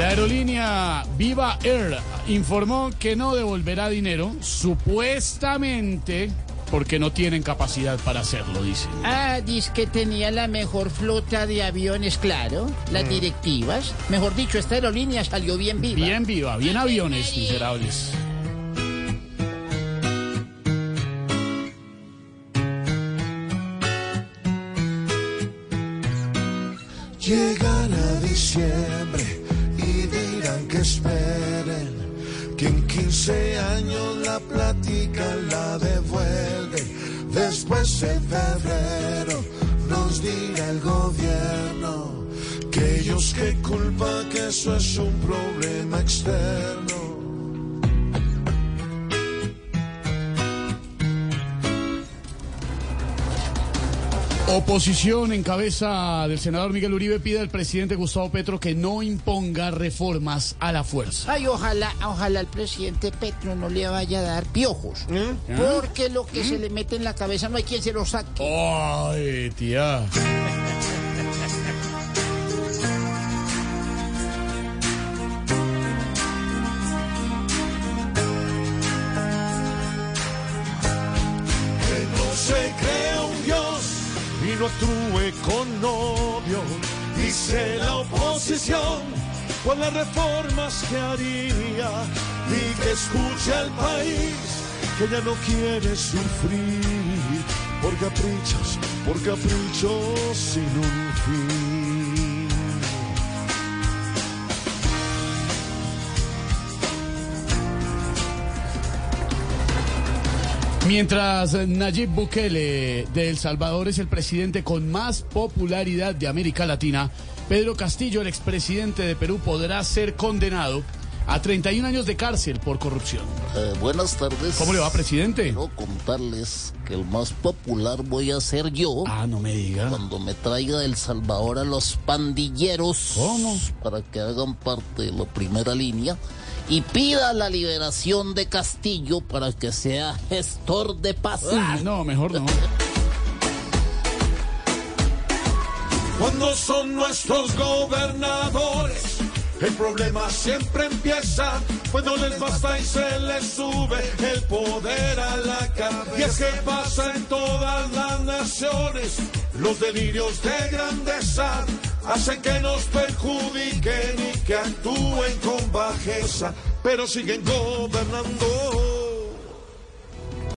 La aerolínea Viva Air informó que no devolverá dinero, supuestamente porque no tienen capacidad para hacerlo, dicen. Ah, dice que tenía la mejor flota de aviones, claro. Las directivas. Mejor dicho, esta aerolínea salió bien viva. Bien viva, bien aviones, miserables. Llegará diciembre 15 años la plática la devuelven. Después en febrero nos dirá el gobierno que ellos qué culpa que eso es un problema externo. Oposición en cabeza del senador Miguel Uribe pide al presidente Gustavo Petro que no imponga reformas a la fuerza. Ay, ojalá, ojalá el presidente Petro no le vaya a dar piojos. ¿Eh? Porque lo que se le mete en la cabeza no hay quien se lo saque. Ay, tía. No actúe con odio. Dice la oposición con las reformas que haría y que escuche al país que ya no quiere sufrir por caprichos, por caprichos sin un fin. Mientras Nayib Bukele de El Salvador es el presidente con más popularidad de América Latina, Pedro Castillo, el expresidente de Perú, podrá ser condenado a 31 años de cárcel por corrupción. Eh, buenas tardes. ¿Cómo le va, presidente? Quiero contarles que el más popular voy a ser yo Ah, no me diga. cuando me traiga de El Salvador a los pandilleros ¿Cómo? para que hagan parte de la primera línea y pida la liberación de Castillo para que sea gestor de paz. Ah, no, mejor no. Cuando son nuestros gobernadores, el problema siempre empieza. No les basta y se les sube el poder a la cabeza. Y es que pasa en todas las naciones. Los delirios de grandeza hacen que nos perjudiquen y que actúen con bajeza. Pero siguen gobernando.